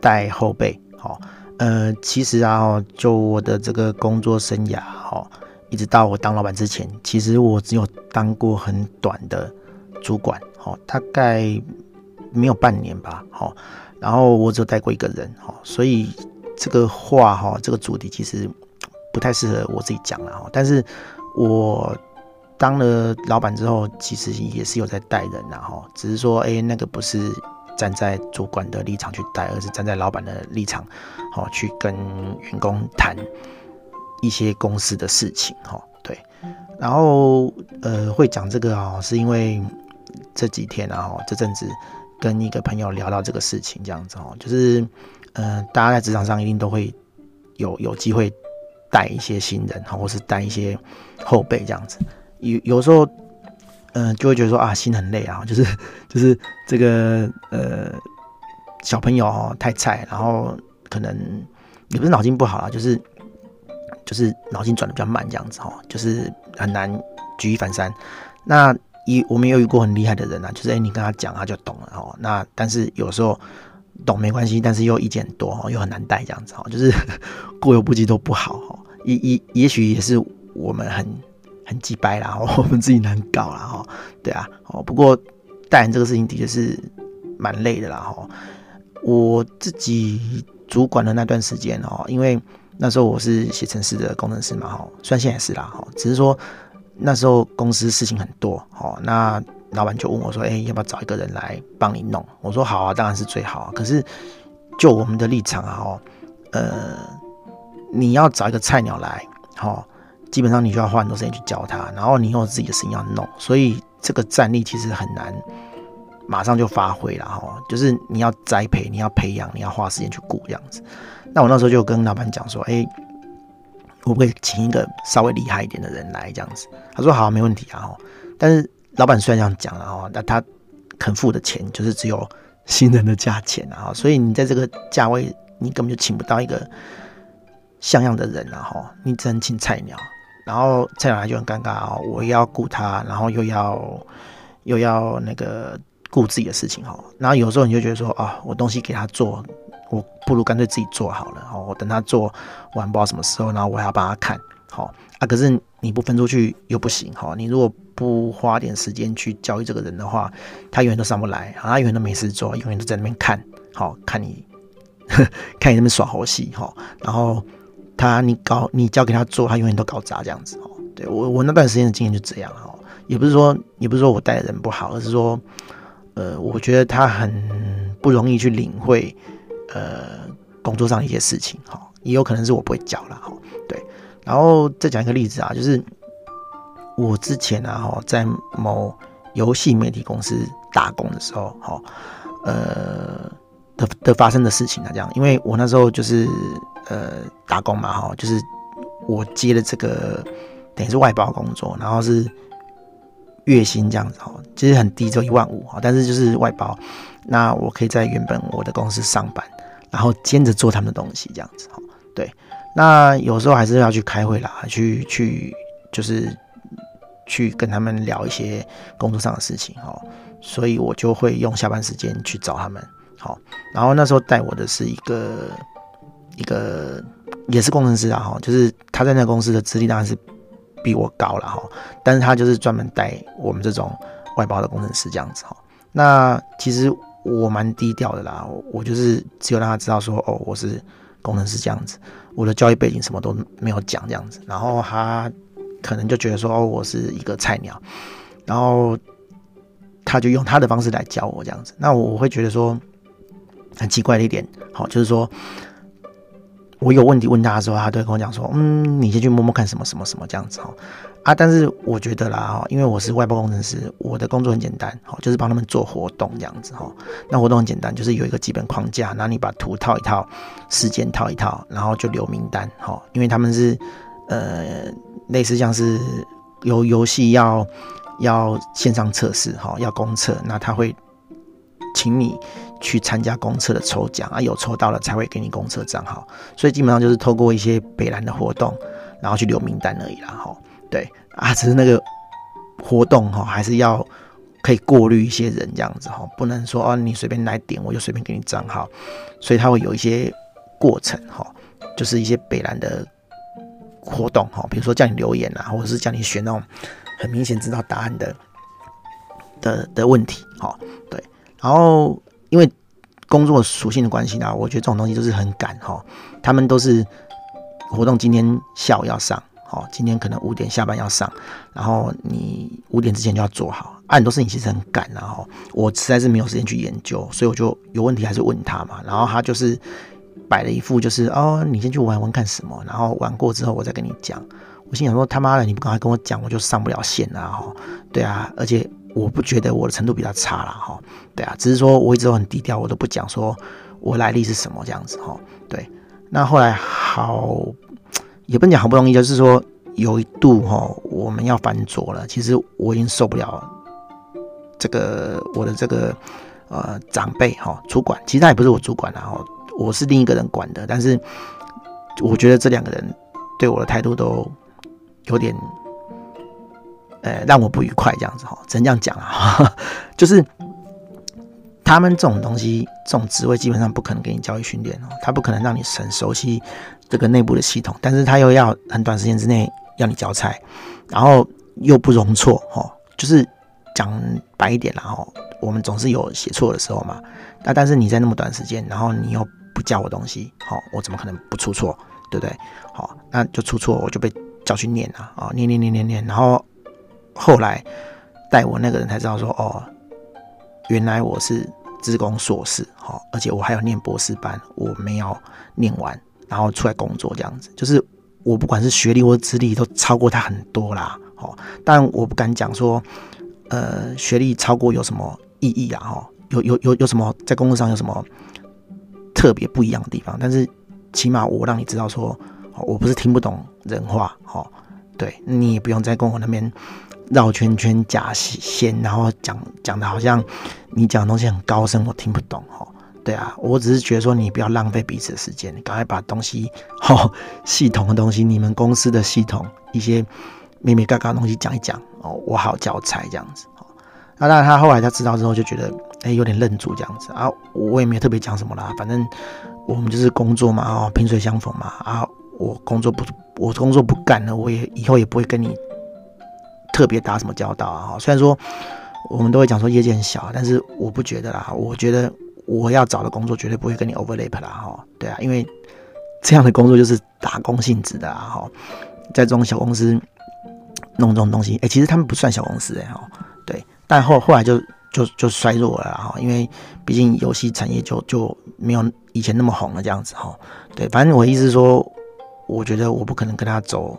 带后辈，好，呃，其实啊，就我的这个工作生涯，哈，一直到我当老板之前，其实我只有当过很短的主管，好，大概没有半年吧，好，然后我只有带过一个人，哈，所以这个话，哈，这个主题其实不太适合我自己讲了，哈，但是我当了老板之后，其实也是有在带人，然后只是说，哎，那个不是。站在主管的立场去带，而是站在老板的立场，好去跟员工谈一些公司的事情，哈，对。然后，呃，会讲这个啊，是因为这几天啊，这阵子跟一个朋友聊到这个事情，这样子哦，就是，呃，大家在职场上一定都会有有机会带一些新人，或是带一些后辈这样子，有有时候。嗯、就会觉得说啊，心很累啊，就是就是这个呃小朋友哦太菜，然后可能也不是脑筋不好啊，就是就是脑筋转的比较慢这样子哦，就是很难举一反三。那一我们也有遇过很厉害的人啊，就是哎你跟他讲他就懂了哦。那但是有时候懂没关系，但是又意见多哦，又很难带这样子哦，就是 过犹不及都不好哦。也也也许也是我们很。很鸡掰啦，我们自己难搞啦，哈，对啊，哦，不过带人这个事情的确是蛮累的啦，哈。我自己主管的那段时间哦，因为那时候我是写程式的工程师嘛，哈，虽然现在是啦，哈，只是说那时候公司事情很多，哦，那老板就问我说，哎，要不要找一个人来帮你弄？我说好啊，当然是最好啊。可是就我们的立场啊，哦，呃，你要找一个菜鸟来，哈。基本上你就要花很多时间去教他，然后你有自己的事情要弄，所以这个战力其实很难马上就发挥了哈。就是你要栽培，你要培养，你要花时间去顾这样子。那我那时候就跟老板讲说，哎，我可以请一个稍微厉害一点的人来这样子。他说好，没问题啊。但是老板虽然这样讲了哈，那他肯付的钱就是只有新人的价钱啊，所以你在这个价位，你根本就请不到一个像样的人啊哈，你只能请菜鸟。然后菜鸟来就很尴尬哦，我要顾他，然后又要又要那个顾自己的事情哈。然后有时候你就觉得说啊，我东西给他做，我不如干脆自己做好了。哦，我等他做完不知道什么时候，然后我还要帮他看。好啊，可是你不分出去又不行哈。你如果不花点时间去教育这个人的话，他永远都上不来，他永远都没事做，永远都在那边看，好看你 看你那边耍猴戏哈，然后。他你搞你交给他做，他永远都搞砸这样子哦。对，我我那段时间的经验就这样哦，也不是说也不是说我带的人不好，而是说，呃，我觉得他很不容易去领会呃工作上的一些事情哈，也有可能是我不会教了哈。对，然后再讲一个例子啊，就是我之前啊哈在某游戏媒体公司打工的时候哈，呃。的的发生的事情啊，这样，因为我那时候就是呃打工嘛，哈，就是我接了这个等于是外包工作，然后是月薪这样子哈，其实很低，只有一万五哈，但是就是外包，那我可以在原本我的公司上班，然后兼着做他们的东西这样子哈，对，那有时候还是要去开会啦，去去就是去跟他们聊一些工作上的事情哈，所以我就会用下班时间去找他们。好，然后那时候带我的是一个一个也是工程师啊，哈，就是他在那公司的资历当然是比我高了哈，但是他就是专门带我们这种外包的工程师这样子哈。那其实我蛮低调的啦，我就是只有让他知道说哦，我是工程师这样子，我的教育背景什么都没有讲这样子，然后他可能就觉得说哦，我是一个菜鸟，然后他就用他的方式来教我这样子，那我会觉得说。很奇怪的一点，好，就是说，我有问题问他的时候，他都会跟我讲说，嗯，你先去摸摸看什么什么什么这样子哈。啊，但是我觉得啦哈，因为我是外包工程师，我的工作很简单，哈，就是帮他们做活动这样子哈。那活动很简单，就是有一个基本框架，然后你把图套一套，时间套一套，然后就留名单哈。因为他们是呃类似像是有游戏要要线上测试哈，要公测，那他会请你去参加公测的抽奖啊，有抽到了才会给你公测账号。所以基本上就是透过一些北兰的活动，然后去留名单而已啦哈。对啊，只是那个活动哈，还是要可以过滤一些人这样子哈，不能说哦，你随便来点我就随便给你账号，所以它会有一些过程哈，就是一些北兰的活动哈，比如说叫你留言啊，或者是叫你选那种很明显知道答案的的的问题哈，对，然后因为工作属性的关系呢，我觉得这种东西就是很赶哈，他们都是活动今天下午要上。哦，今天可能五点下班要上，然后你五点之前就要做好。啊，很多事情其实很赶，然后我实在是没有时间去研究，所以我就有问题还是问他嘛。然后他就是摆了一副就是哦，你先去玩玩看什么，然后玩过之后我再跟你讲。我心想说他妈的，你不赶快跟我讲，我就上不了线了哈。对啊，而且我不觉得我的程度比较差了哈。对啊，只是说我一直都很低调，我都不讲说我来历是什么这样子哈。对，那后来好。也不能讲好不容易，就是说有一度哈，我们要翻桌了。其实我已经受不了这个我的这个呃长辈哈主管，其实他也不是我主管，然后我是另一个人管的。但是我觉得这两个人对我的态度都有点呃让我不愉快，这样子哈，只能这样讲啊，就是。他们这种东西，这种职位基本上不可能给你教育训练哦，他不可能让你很熟悉这个内部的系统，但是他又要很短时间之内要你交差，然后又不容错哦，就是讲白一点啦哦，我们总是有写错的时候嘛，那但是你在那么短时间，然后你又不教我东西，好，我怎么可能不出错，对不对？好，那就出错，我就被叫去念了啊，念念念念念，然后后来带我那个人才知道说，哦，原来我是。职工硕士，好，而且我还有念博士班，我没有念完，然后出来工作这样子，就是我不管是学历或资历都超过他很多啦，好，但我不敢讲说，呃，学历超过有什么意义啊，哈，有有有有什么在工作上有什么特别不一样的地方，但是起码我让你知道说，我不是听不懂人话，哦，对，你也不用再跟我那边。绕圈圈假仙，然后讲讲的好像你讲的东西很高深，我听不懂哦。对啊，我只是觉得说你不要浪费彼此的时间，你赶快把东西哈 系统的东西，你们公司的系统一些咩咩嘎嘎的东西讲一讲哦，我好教材这样子。那当然他后来他知道之后就觉得哎、有点愣住这样子啊，我也没有特别讲什么啦，反正我们就是工作嘛啊，萍水相逢嘛啊，我工作不我工作不干了，我也以后也不会跟你。特别打什么交道啊？哈，虽然说我们都会讲说业界很小，但是我不觉得啦。我觉得我要找的工作绝对不会跟你 overlap 啦，哈。对啊，因为这样的工作就是打工性质的啊，哈。在这种小公司弄这种东西，哎、其实他们不算小公司哎，哈。对，但后后来就就就衰弱了哈，因为毕竟游戏产业就就没有以前那么红了这样子哈。对，反正我意思是说，我觉得我不可能跟他走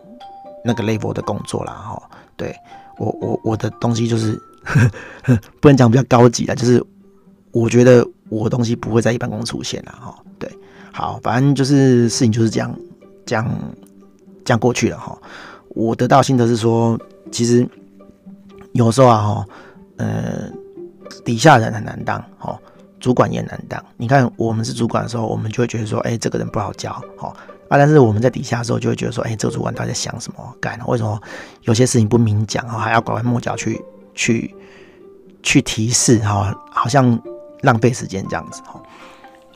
那个 level 的工作啦，哈。对我我我的东西就是呵呵不能讲比较高级啦，就是我觉得我的东西不会在一般公司出现啦。哈。对，好，反正就是事情就是这样这样这样过去了哈。我得到心得是说，其实有时候啊哈，呃，底下人很难当，哈，主管也难当。你看我们是主管的时候，我们就会觉得说，哎，这个人不好教，哈。啊！但是我们在底下的时候，就会觉得说，哎、这个主管到底在想什么？干？为什么有些事情不明讲啊？还要拐弯抹角去去去提示哈？好像浪费时间这样子哈。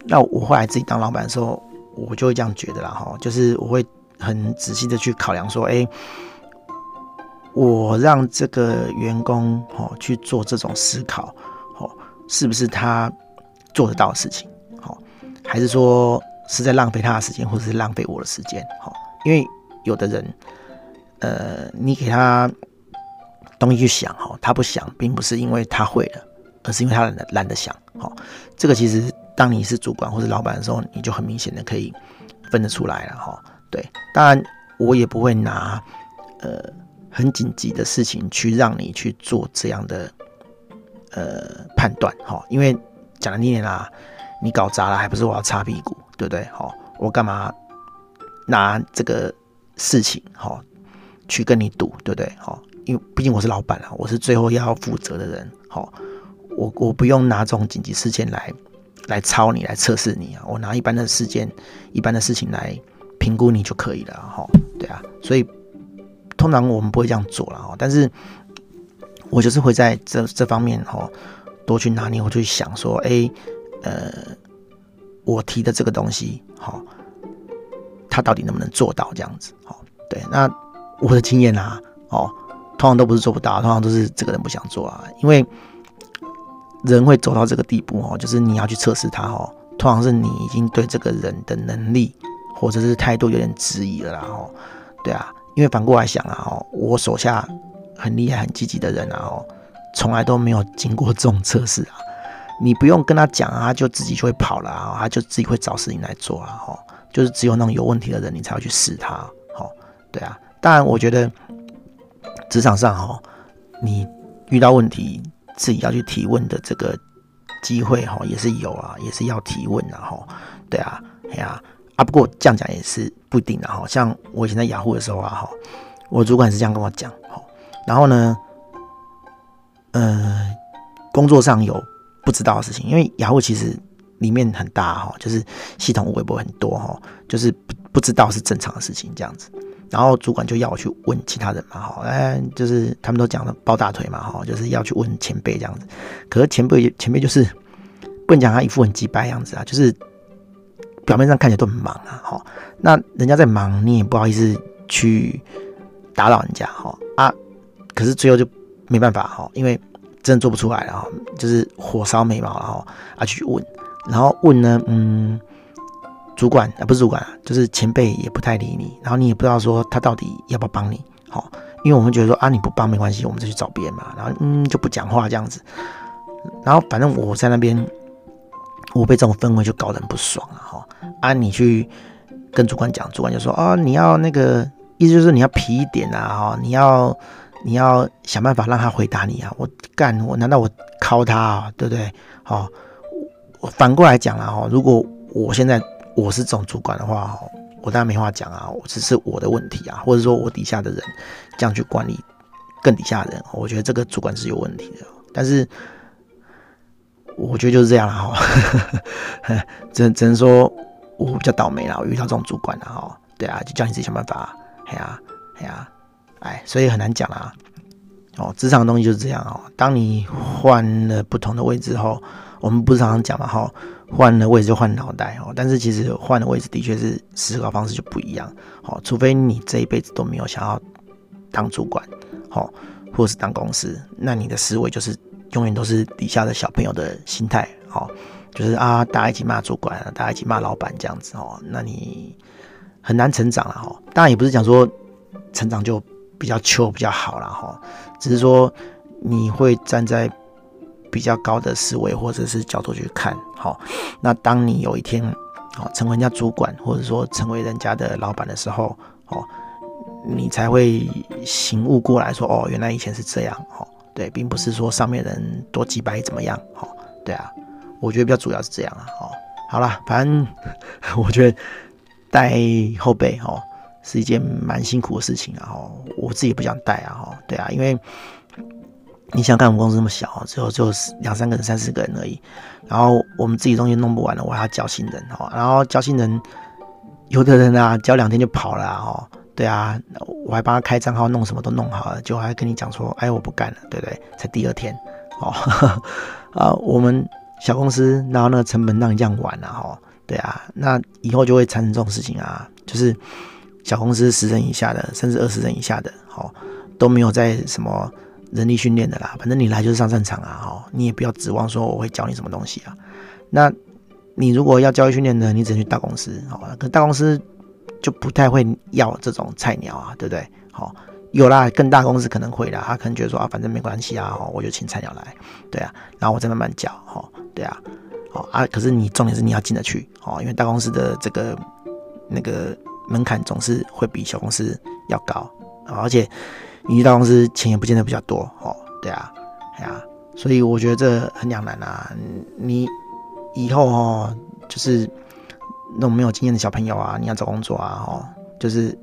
那我后来自己当老板的时候，我就会这样觉得啦哈。就是我会很仔细的去考量说，哎、我让这个员工哈去做这种思考，哈，是不是他做得到的事情？好，还是说？是在浪费他的时间，或者是浪费我的时间，好，因为有的人，呃，你给他东西去想，哈，他不想，并不是因为他会了，而是因为他懒得懒得想，好，这个其实当你是主管或者老板的时候，你就很明显的可以分得出来了哈。对，当然我也不会拿呃很紧急的事情去让你去做这样的呃判断哈，因为讲难听点啦，你搞砸了还不是我要擦屁股，对不对？哈，我干嘛拿这个事情哈去跟你赌，对不对？哈，因为毕竟我是老板啊，我是最后要负责的人，哈，我我不用拿这种紧急事件来来操你，来测试你啊，我拿一般的事件、一般的事情来。评估你就可以了哈，对啊，所以通常我们不会这样做了哈，但是我就是会在这这方面哈多去拿捏，我就去想说，哎，呃，我提的这个东西好，他到底能不能做到这样子？哈，对，那我的经验啊，哦，通常都不是做不到，通常都是这个人不想做啊，因为人会走到这个地步哦，就是你要去测试他哦，通常是你已经对这个人的能力。或者是态度有点质疑了啦，吼，对啊，因为反过来想啊，哦，我手下很厉害、很积极的人啊，哦，从来都没有经过这种测试啊。你不用跟他讲啊，他就自己就会跑了啊，他就自己会找事情来做啊，吼，就是只有那种有问题的人，你才会去试他，吼，对啊。当然，我觉得职场上吼，你遇到问题自己要去提问的这个机会，吼，也是有啊，也是要提问的，吼，对啊，哎呀。啊，不过这样讲也是不一定的哈。像我以前在雅虎的时候啊，哈，我主管是这样跟我讲，哈，然后呢，呃，工作上有不知道的事情，因为雅虎其实里面很大哈，就是系统微博很多哈，就是不不知道是正常的事情这样子。然后主管就要我去问其他人嘛，哈，哎，就是他们都讲了抱大腿嘛，哈，就是要去问前辈这样子。可是前辈前辈就是不能讲他一副很鸡掰样子啊，就是。表面上看起来都很忙啊，哈，那人家在忙，你也不好意思去打扰人家，哈啊，可是最后就没办法，哈，因为真的做不出来了，哈，就是火烧眉毛，然后啊去问，然后问呢，嗯，主管啊不是主管啊，就是前辈也不太理你，然后你也不知道说他到底要不要帮你，好，因为我们觉得说啊你不帮没关系，我们再去找别人嘛，然后嗯就不讲话这样子，然后反正我在那边。我被这种氛围就搞得很不爽了哈！啊，你去跟主管讲，主管就说：“哦，你要那个意思就是你要皮一点啊！哈，你要你要想办法让他回答你啊！我干，我难道我靠他啊？对不对？好，我反过来讲了哈，如果我现在我是这种主管的话，我当然没话讲啊！我只是我的问题啊，或者说我底下的人这样去管理更底下的人，我觉得这个主管是有问题的，但是。我觉得就是这样了哈，只只能说我比较倒霉了，我遇到这种主管了哈。对啊，就叫你自己想办法。哎呀，哎呀，哎，所以很难讲啦。哦，职场的东西就是这样哦。当你换了不同的位置后，我们不是常常讲嘛哈，换了位置就换脑袋哦。但是其实换的位置的确是思考方式就不一样。哦，除非你这一辈子都没有想要当主管，哦，或者是当公司，那你的思维就是。永远都是底下的小朋友的心态，哦，就是啊，大家一起骂主管，大家一起骂老板这样子哦，那你很难成长了哈。当然也不是讲说成长就比较秋比较好了哈，只是说你会站在比较高的思维或者是角度去看，好，那当你有一天哦成为人家主管，或者说成为人家的老板的时候，哦，你才会醒悟过来说，哦，原来以前是这样，哦。对，并不是说上面人多几百怎么样，哦，对啊，我觉得比较主要是这样啊，哦，好了，反正 我觉得带后辈哦是一件蛮辛苦的事情啊，哦，我自己不想带啊，哦，对啊，因为你想看我们公司那么小，只有就两三个人、三四个人而已，然后我们自己东西弄不完了，我还要教新人，哦，然后教新人，有的人啊教两天就跑了，哦。对啊，我还帮他开账号，弄什么都弄好了，就还跟你讲说，哎，我不干了，对不对？才第二天，哦，啊，我们小公司，然后那个成本让你这样玩了，哈，对啊，那以后就会产生这种事情啊，就是小公司十人以下的，甚至二十人以下的，好，都没有在什么人力训练的啦，反正你来就是上战场啊，哈，你也不要指望说我会教你什么东西啊，那你如果要教育训练的，你只能去大公司，好，可大公司。就不太会要这种菜鸟啊，对不对？好，有啦，更大公司可能会啦，他可能觉得说啊，反正没关系啊，我就请菜鸟来，对啊，然后我再慢慢教，哈，对啊，好啊，可是你重点是你要进得去，哦，因为大公司的这个那个门槛总是会比小公司要高，而且你去大公司钱也不见得比较多哦。对啊，哎呀，所以我觉得这很两难啊。你以后哦，就是那种没有经验的小朋友啊，你要找工作啊，哦，就是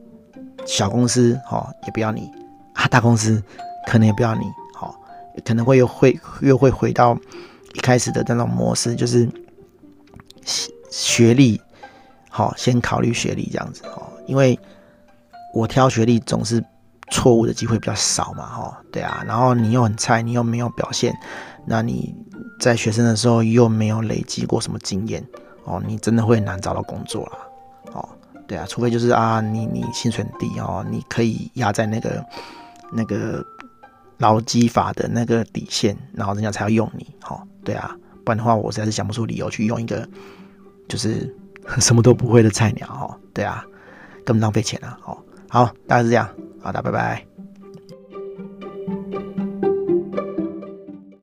小公司哦也不要你啊，大公司可能也不要你，哦，可能会又会又会回到一开始的那种模式，就是。学历，好，先考虑学历这样子哦，因为我挑学历总是错误的机会比较少嘛，哈，对啊，然后你又很菜，你又没有表现，那你在学生的时候又没有累积过什么经验，哦，你真的会难找到工作啦，哦，对啊，除非就是啊，你你薪水低哦，你可以压在那个那个劳基法的那个底线，然后人家才要用你，哦，对啊。不然的话，我实在是想不出理由去用一个就是 什么都不会的菜鸟哦。对啊，根本浪费钱啊。哦，好，大概是这样，好的，拜拜。